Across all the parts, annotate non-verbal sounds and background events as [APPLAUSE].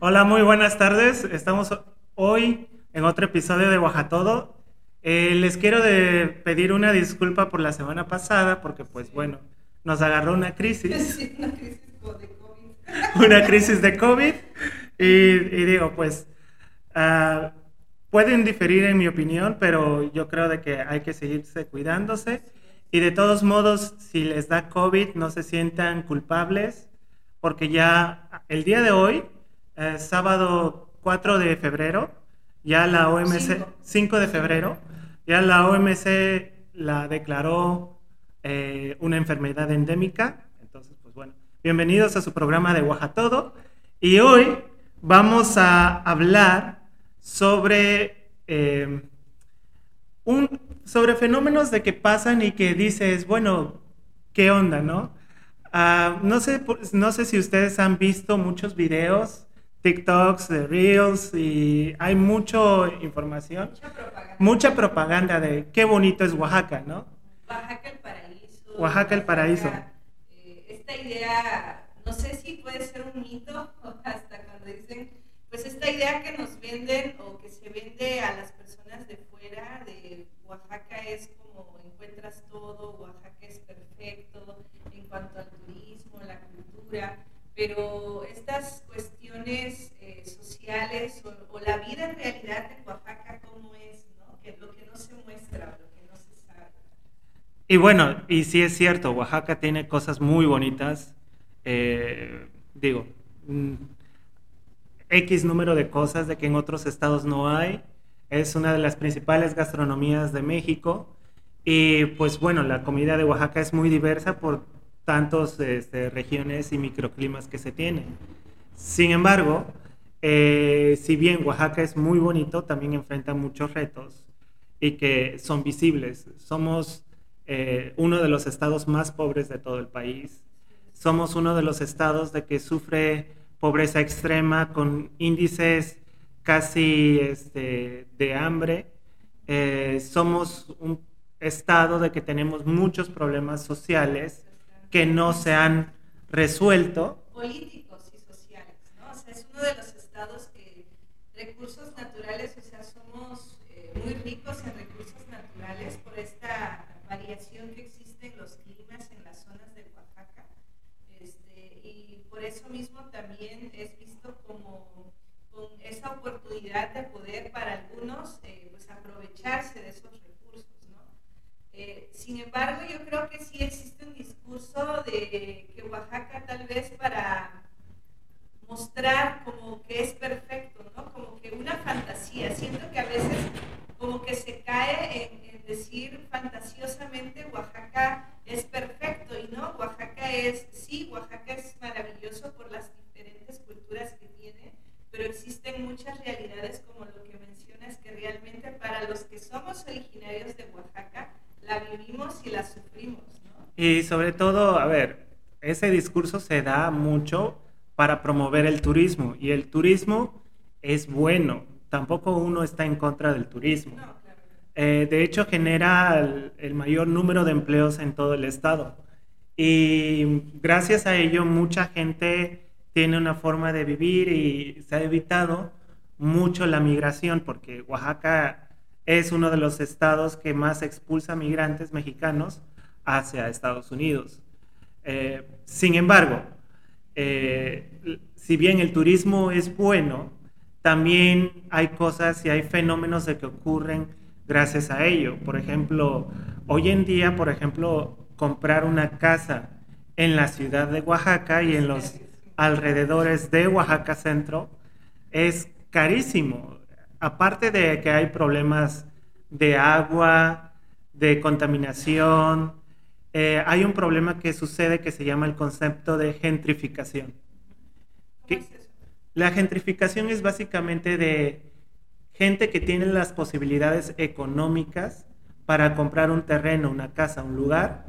Hola, muy buenas tardes. Estamos hoy en otro episodio de Oaxatodo. Eh, les quiero de pedir una disculpa por la semana pasada porque, pues bueno, nos agarró una crisis. [LAUGHS] una crisis de COVID. una crisis de COVID. Y, digo, pues, uh, pueden diferir en mi opinión, pero yo creo de que hay que seguirse cuidándose. Y de todos modos, si les da COVID, no se sientan culpables, porque ya el día de hoy eh, sábado 4 de febrero, ya la OMC, 5, de febrero, ya la OMC la declaró eh, una enfermedad endémica. Entonces, pues bueno, bienvenidos a su programa de Todo Y hoy vamos a hablar sobre, eh, un, sobre fenómenos de que pasan y que dices, bueno, ¿qué onda, no? Ah, no, sé, no sé si ustedes han visto muchos videos TikToks, de Reels y hay mucha información. Mucha propaganda. Mucha propaganda de qué bonito es Oaxaca, ¿no? Oaxaca el paraíso. Oaxaca el paraíso. Eh, esta idea, no sé si puede ser un mito [LAUGHS] hasta cuando dicen, pues esta idea que nos venden o que se vende a las personas de fuera de Oaxaca es cultura pero estas cuestiones eh, sociales o, la vida en realidad en Oaxaca, ¿cómo es? ¿no? Que lo que no se muestra, lo que no se sabe. Y bueno, y sí es cierto, Oaxaca tiene cosas muy bonitas, eh, digo, mm, X número de cosas de que en otros estados no hay, es una de las principales gastronomías de México. Y pues bueno, la comida de Oaxaca es muy diversa por tantas este, regiones y microclimas que se tienen. Sin embargo, eh, si bien Oaxaca es muy bonito, también enfrenta muchos retos y que son visibles. Somos eh, uno de los estados más pobres de todo el país. Somos uno de los estados de que sufre pobreza extrema con índices casi este, de hambre. Eh, somos un estado de que tenemos muchos problemas sociales que no se han resuelto. Políticos y sociales, ¿no? O sea, es uno de los estados que recursos naturales, o sea, somos eh, muy ricos en recursos naturales por esta variación que existe en los climas en las zonas de Oaxaca. Este, y por eso mismo también es visto como con esa oportunidad de poder para algunos eh, pues aprovecharse de esos sin embargo, yo creo que sí existe un discurso de que Oaxaca tal vez para mostrar como que es perfecto, ¿no? Como que una fantasía. Siento que a veces como que se cae en, en decir fantasiosamente Oaxaca es perfecto y no, Oaxaca es, sí, Oaxaca es maravilloso por las diferentes culturas que tiene, pero existen muchas realidades como lo que mencionas que realmente para los que somos originarios de Oaxaca, la vivimos y la sufrimos. ¿no? Y sobre todo, a ver, ese discurso se da mucho para promover el turismo y el turismo es bueno, tampoco uno está en contra del turismo. Eh, de hecho, genera el, mayor número de empleos en todo el estado. Y gracias a ello, mucha gente tiene una forma de vivir y se ha evitado mucho la migración, porque Oaxaca es uno de los estados que más expulsa migrantes mexicanos hacia Estados Unidos. Eh, sin embargo, eh, si bien el turismo es bueno, también hay cosas y hay fenómenos de que ocurren gracias a ello. Por ejemplo, hoy en día, por ejemplo, comprar una casa en la ciudad de Oaxaca y en los alrededores de Oaxaca Centro es carísimo aparte de que hay problemas de agua, de contaminación, eh, hay un problema que sucede que se llama el concepto de gentrificación. La gentrificación es básicamente de gente que tiene las posibilidades económicas para comprar un terreno, una casa, un lugar,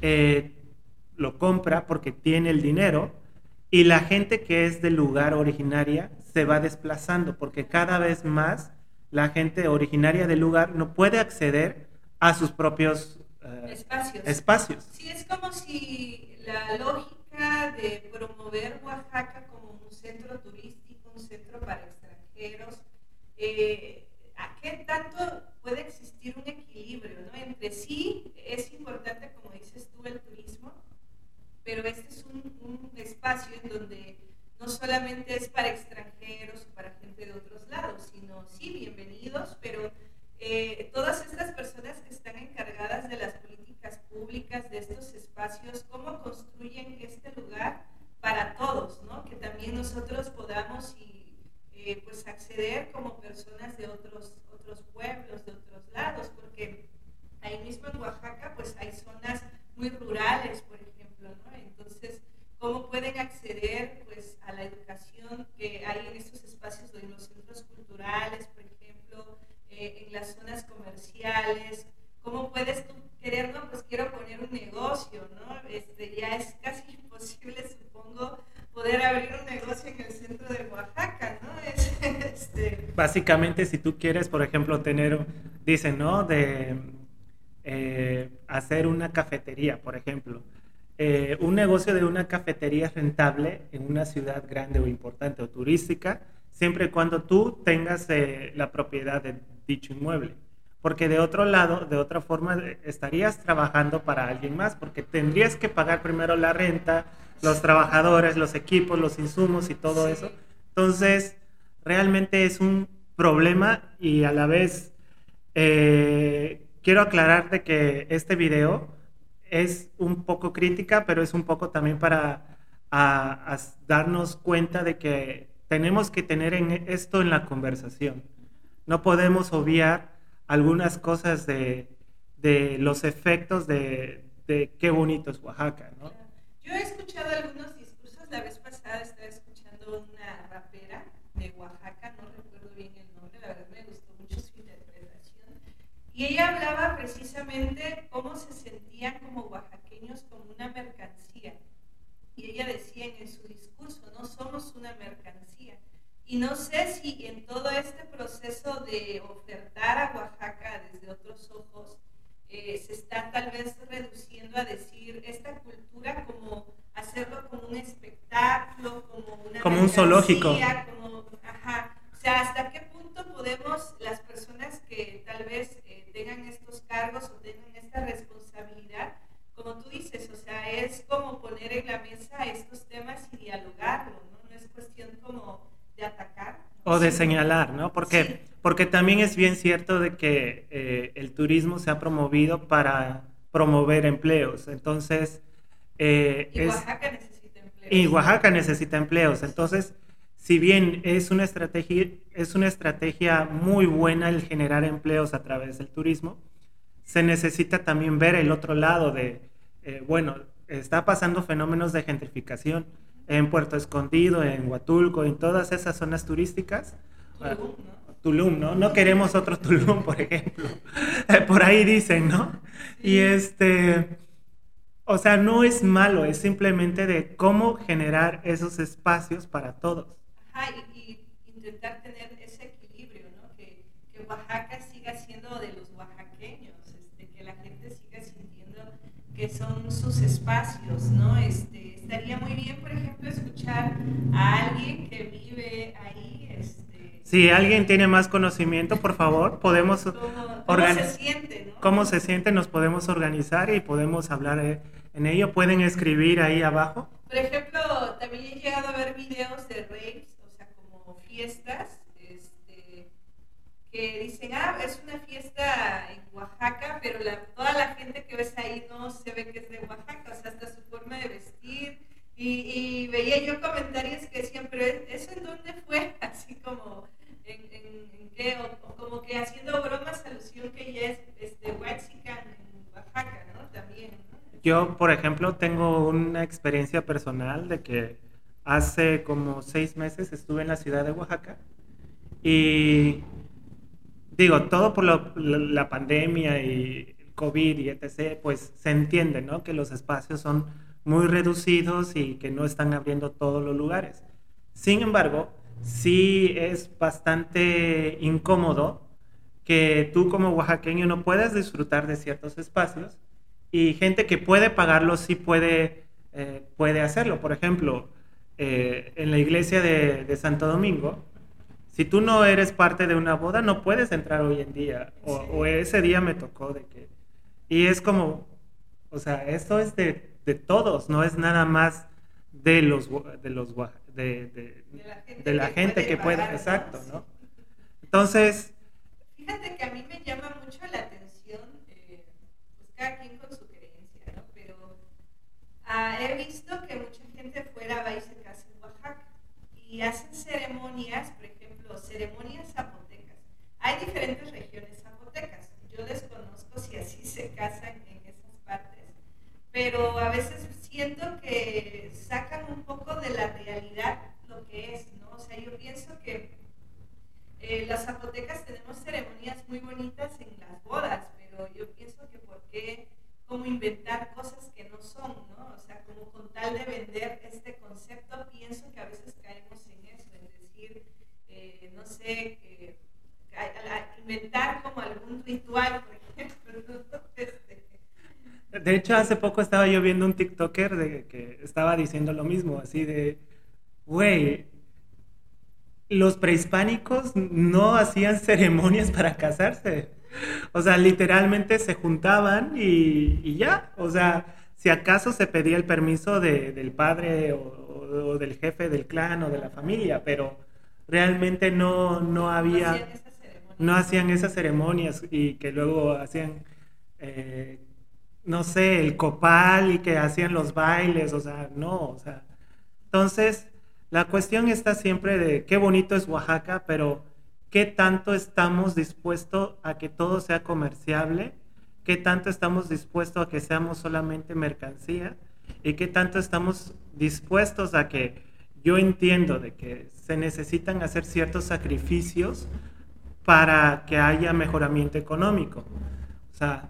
eh, lo compra porque tiene el dinero y la gente que es del lugar originaria se va desplazando porque cada vez más la gente originaria del lugar no puede acceder a sus propios eh, espacios. espacios. Sí, es como si la lógica de promover Oaxaca como un centro turístico, un centro para extranjeros, eh, ¿a qué tanto puede existir un equilibrio? ¿no? Entre sí es importante, como dices tú, el turismo, pero este es un, un espacio en donde no solamente es para extranjeros o para gente de otros lados, sino sí, bienvenidos, pero eh, todas estas personas que están encargadas de las políticas públicas, de estos espacios, cómo construyen este lugar para todos, ¿no? que también nosotros podamos y, eh, pues acceder como personas de otros, otros pueblos, de otros lados, porque ahí mismo en Oaxaca pues hay zonas muy rurales, por ejemplo, ¿no? entonces cómo pueden acceder pues a la educación que hay en estos espacios de los centros culturales, eh, en las zonas comerciales, cómo puedes tú querer, no, pues quiero poner un negocio, ¿no? Este, ya es casi [LAUGHS] imposible, supongo, poder abrir un negocio en el centro de Oaxaca, ¿no? [LAUGHS] este... Básicamente, si tú quieres, por ejemplo, tener, dicen, ¿no? De eh, hacer una cafetería, por ejemplo. Eh, un negocio de una cafetería rentable en una ciudad grande o importante o turística, siempre y cuando tú tengas la propiedad de dicho inmueble. Porque de otro lado, de otra forma, estarías trabajando para alguien más, porque tendrías que pagar primero la renta, los trabajadores, los equipos, los insumos y todo eso. Entonces, realmente es un problema y a la vez eh, quiero aclararte que este video es un poco crítica, pero es un poco también para darnos cuenta de que tenemos que tener en esto en la conversación no podemos obviar algunas cosas de, los efectos de, qué bonito es Oaxaca, ¿no? Yo he escuchado algunos discursos, la vez pasada estaba escuchando una rapera de Oaxaca, no recuerdo bien el nombre, la verdad me gustó mucho su interpretación, y ella hablaba precisamente cómo se sentían como oaxaqueños como una mercancía. Y ella decía en su discurso, no somos una mercancía, y no sé si en todo este proceso de ofertar a Oaxaca desde otros ojos, eh, se está tal vez reduciendo a decir esta cultura como hacerlo como un espectáculo, como una... Como un zoológico. Como, ajá. O sea, ¿hasta qué punto podemos las personas que tal vez eh, tengan estos cargos o tengan esta responsabilidad, como tú dices, o sea, es como poner en la mesa estos temas y dialogarlo, ¿no? No es cuestión como de atacar. O de señalar, ¿no? Porque, porque también es bien cierto de que eh, el turismo se ha promovido para promover empleos. Entonces... Eh, y Oaxaca necesita empleos. Y Oaxaca necesita empleos. Entonces, si bien es una estrategia, es una estrategia muy buena el generar empleos a través del turismo, se necesita también ver el otro lado de, eh, bueno, está pasando fenómenos de gentrificación en Puerto Escondido, en Huatulco, en todas esas zonas turísticas. Tulum, ¿no? Tulum, ¿no? No queremos otro Tulum, por ejemplo. [LAUGHS] por ahí dicen, ¿no? Y este, o sea, no es malo, es simplemente de cómo generar esos espacios para todos. Ajá, y, intentar tener ese equilibrio, ¿no? Que, que, Oaxaca siga siendo de los oaxaqueños, este, que la gente siga sintiendo que son sus espacios, ¿no? Este, estaría muy bien, por ejemplo, escuchar a alguien que vive ahí. Este, si alguien tiene más conocimiento, por favor, podemos ¿Cómo, se siente? ¿no? ¿Cómo se siente? Nos podemos organizar y podemos hablar eh, en ello. Pueden escribir ahí abajo. Por ejemplo, también he llegado a ver videos de raves, o sea, como fiestas, este, que dicen, ah, es una fiesta en Oaxaca, pero toda la gente que ves ahí no se ve que es de Oaxaca, o sea, hasta su forma de vestir. Y, veía yo comentarios que decían, pero ¿eso en dónde fue? [LAUGHS] Así como, ¿en, en, qué? O, como que haciendo bromas, alusión que ya es este, en Oaxaca, ¿no? También. Yo, por ejemplo, tengo una experiencia personal de que hace como seis meses estuve en la ciudad de Oaxaca y digo, todo por la, pandemia y el COVID y etc., pues se entiende, ¿no? Que los espacios son muy reducidos y que no están abriendo todos los lugares. Sin embargo, sí es bastante incómodo que tú como oaxaqueño no puedas disfrutar de ciertos espacios y gente que puede pagarlos sí puede eh, puede hacerlo. Por ejemplo, eh, en la iglesia de, Santo Domingo, si tú no eres parte de una boda, no puedes entrar hoy en día. O, ese día me tocó de que... Y es como, o sea, esto es de, todos, no es nada más de los de los de, la gente, que, puede, exacto, ¿no? Entonces... Fíjate que a mí me llama mucho la atención, eh, pues cada quien con su creencia, ¿no? Pero ah, he visto que mucha gente fuera va y se casa en Oaxaca y hacen ceremonias, por ejemplo, ceremonias zapotecas. Hay diferentes regiones zapotecas. Yo desconozco si así se casan en esas partes, pero a veces siento que sacan un poco de la realidad lo que es, ¿no? O sea, yo pienso que eh, las zapotecas tenemos ceremonias muy bonitas en las bodas, pero yo pienso que por qué como inventar cosas que no son, ¿no? O sea, como con tal de vender este concepto, pienso que a veces caemos en eso, en decir, eh, no sé, inventar como algún ritual, por ejemplo. Este. De hecho, hace poco estaba yo viendo un TikToker de que estaba diciendo lo mismo, así de, güey, los prehispánicos no hacían ceremonias para casarse. O sea, literalmente se juntaban y, ya. O sea, si acaso se pedía el permiso del padre o, del jefe del clan o de la familia, pero realmente no, no había... No hacían esas ceremonias y que luego hacían, eh, no sé, el copal y que hacían los bailes, o sea, no, o sea. Entonces, la cuestión está siempre de qué bonito es Oaxaca, pero qué tanto estamos dispuestos a que todo sea comerciable, qué tanto estamos dispuestos a que seamos solamente mercancía y qué tanto estamos dispuestos a que yo entiendo de que se necesitan hacer ciertos sacrificios para que haya mejoramiento económico. O sea,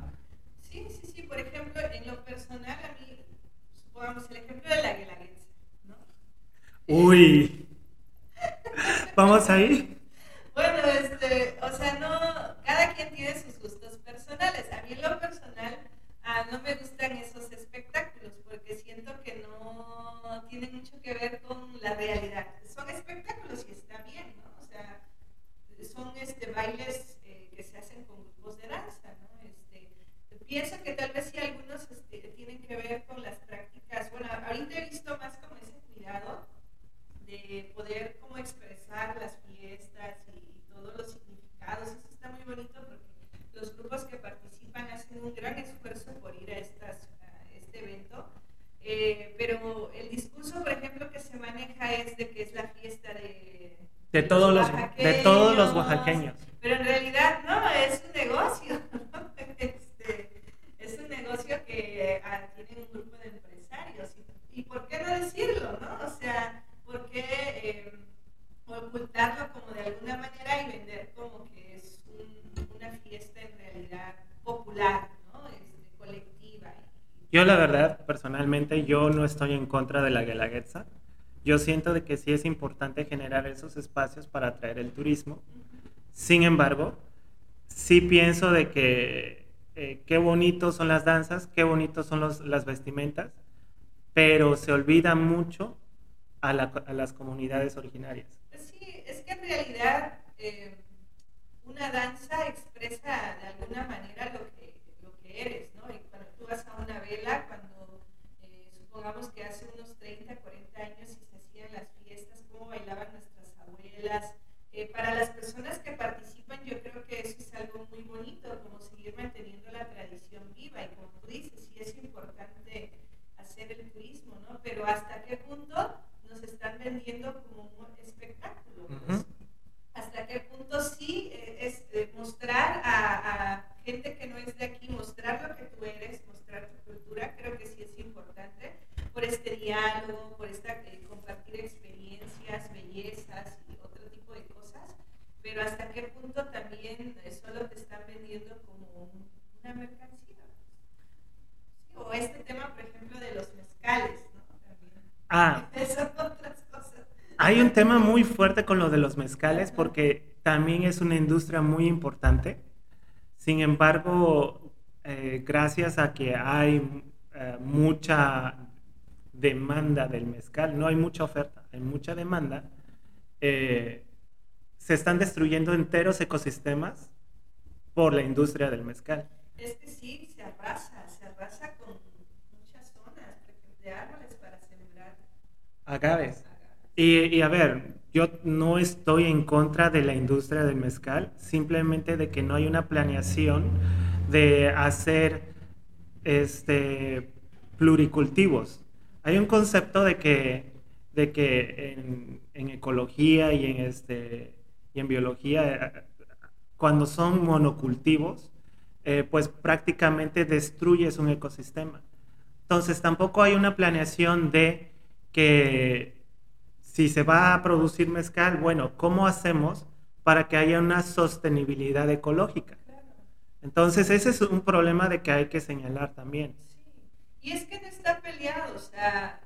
sí, sí, sí, por ejemplo, en lo personal a mí, el ejemplo de la guelaguetza, ¿no? Uy, ¿vamos ahí? Bueno, este, o sea, no, cada quien tiene sus gustos personales. A mí en lo personal ah, no me gustan esos espectáculos porque siento que no tienen mucho que ver con la realidad. Son espectáculos y está bien, ¿no? O sea, son este, bailes eh, que se hacen con grupos de danza, ¿no? Este, pienso que tal vez sí algunos este, tienen que ver con las prácticas. Bueno, ahorita he visto más como ese cuidado de poder como expresar las fiestas todos los significados. Eso está muy bonito porque los grupos que participan hacen un gran esfuerzo por ir a, estas, este evento. Eh, pero el discurso, por ejemplo, que se maneja es de que es la fiesta de, de, todos, los, de todos los oaxaqueños. Pero en realidad no, es un negocio. [LAUGHS] Este, es un negocio que ah, tiene un grupo de empresarios. ¿Y, por qué no decirlo? ¿no? O sea, porque... Eh, ocultarlo como de alguna manera y vender como que es una fiesta en realidad popular, ¿no? Este, colectiva. Yo la verdad, personalmente, yo no estoy en contra de la Guelaguetza. Yo siento de que sí es importante generar esos espacios para atraer el turismo. Sin embargo, sí pienso de que eh, qué bonitos son las danzas, qué bonitos son los, las vestimentas, pero se olvida mucho a, a las comunidades originarias es que en realidad eh, una danza expresa de alguna manera lo que, lo que eres, ¿no? Y cuando tú vas a una vela, cuando eh, supongamos que hace unos 30, 40 años y se hacían las fiestas, cómo bailaban nuestras abuelas, eh, para las personas que participan yo creo que eso es algo muy bonito, como seguir manteniendo la tradición viva y como tú dices, sí es importante hacer el turismo, ¿no? Pero hasta qué punto nos están vendiendo como un espectáculo. Pues. Hasta qué punto sí eh, es eh, mostrar a, gente que no es de aquí, mostrar lo que tú eres, mostrar tu cultura, creo que sí es importante por este diálogo, por esta eh, compartir experiencias, bellezas y otro tipo de cosas, pero hasta qué punto también solo te están vendiendo como una mercancía. o este tema, por ejemplo, de los mezcales, Ah. Hay un tema muy fuerte con lo de los mezcales porque también es una industria muy importante. Sin embargo, eh, gracias a que hay eh, mucha demanda del mezcal, no hay mucha oferta, hay mucha demanda, eh, se están destruyendo enteros ecosistemas por la industria del mezcal. Es que sí, se arrasa, con muchas zonas de árboles para sembrar. Agaves. Y, a ver, yo no estoy en contra de la industria del mezcal, simplemente de que no hay una planeación de hacer este, pluricultivos. Hay un concepto de que, de que en, ecología y en, este, y en biología, cuando son monocultivos, eh, pues prácticamente destruyes un ecosistema. Entonces tampoco hay una planeación de que si se va a producir mezcal, bueno, ¿cómo hacemos para que haya una sostenibilidad ecológica? Entonces ese es un problema de que hay que señalar también. Y es que no está peleado, o sea,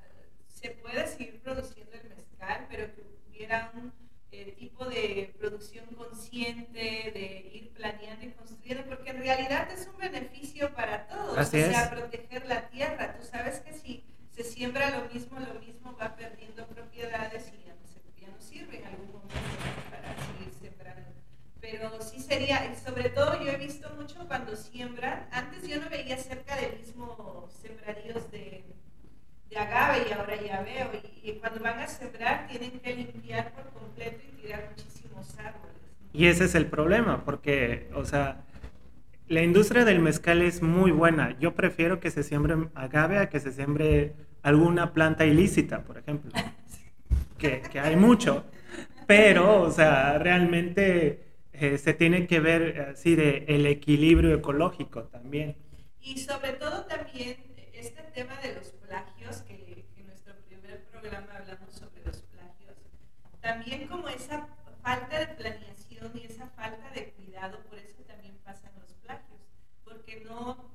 se puede seguir produciendo el mezcal, pero que hubiera un eh, tipo de producción consciente, de ir planeando y construyendo, porque en realidad es un beneficio para todos, o sea, proteger la tierra. Tú sabes que si se siembra lo mismo, lo mismo va perdiendo propiedades y ya no, sirve en algún momento para seguir sembrando. Pero sí sería, y sobre todo yo he visto mucho cuando siembran, antes yo no veía cerca del mismo sembradíos de, de agave y ahora ya veo, y, cuando van a sembrar tienen que limpiar por completo y tirar muchísimos árboles. Y ese es el problema, porque, o sea, la industria del mezcal es muy buena. Yo prefiero que se siembre agave a que se siembre alguna planta ilícita, por ejemplo, que, hay mucho, pero, o sea, realmente eh, se tiene que ver así de el equilibrio ecológico también. Y sobre todo también este tema de los plagios, que, en nuestro primer programa hablamos sobre los plagios, también como esa falta de planeación y esa falta de cuidado, por eso también pasan los plagios, porque no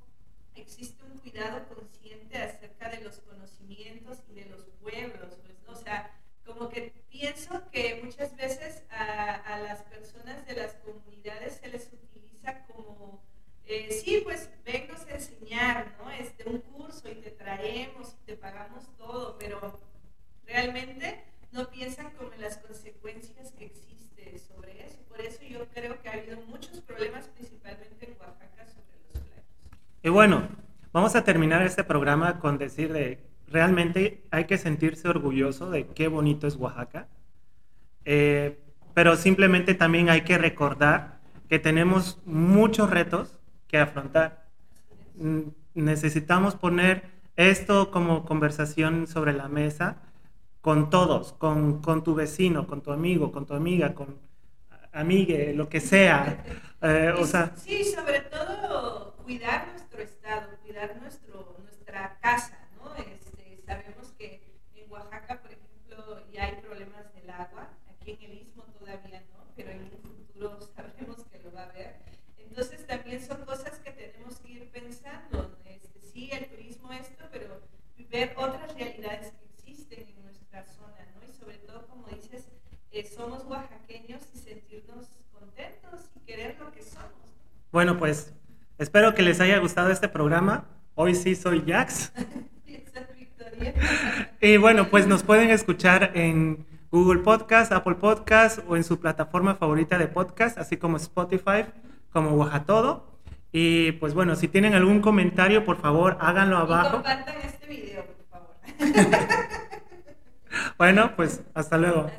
existe un cuidado consciente acerca de los conocimientos y de los pueblos, pues, o sea, como que pienso que muchas veces a, las personas de las comunidades se les utiliza como, eh, sí, pues vennos a enseñar, ¿no? Este, un curso y te traemos y te pagamos todo, pero realmente no piensan como en las consecuencias que existen sobre eso. Por eso yo creo que ha habido muchos problemas, principalmente en Oaxaca, sobre los planos. Y bueno, Vamos a terminar este programa con decir de, realmente hay que sentirse orgulloso de qué bonito es Oaxaca, eh, pero simplemente también hay que recordar que tenemos muchos retos que afrontar. Mm, necesitamos poner esto como conversación sobre la mesa con todos, con, con tu vecino, con tu amigo, con tu amiga, con amigue, lo que sea. [LAUGHS] Eh, o sea, sí, sobre todo cuidar nuestro estado, cuidar nuestro, nuestra casa, ¿no? Este, sabemos que en Oaxaca, por ejemplo, ya hay problemas del agua, aquí en el Istmo todavía no, pero en un futuro [LAUGHS] sabemos que lo va a haber. Entonces también son cosas que tenemos que ir pensando. Este, sí, el turismo esto, pero ver otras realidades que existen en nuestra zona, ¿no? Y sobre todo, como dices, eh, somos oaxaqueños y sentirnos contentos y querer lo que somos. Bueno, pues Espero que les haya gustado este programa. Hoy sí soy Jax. [LAUGHS] y bueno, pues nos pueden escuchar en Google Podcast, Apple Podcast o en su plataforma favorita de podcast, así como Spotify, como Todo. Y pues bueno, si tienen algún comentario, por favor, háganlo abajo. Y compartan este video, por favor. [LAUGHS] bueno, pues hasta luego.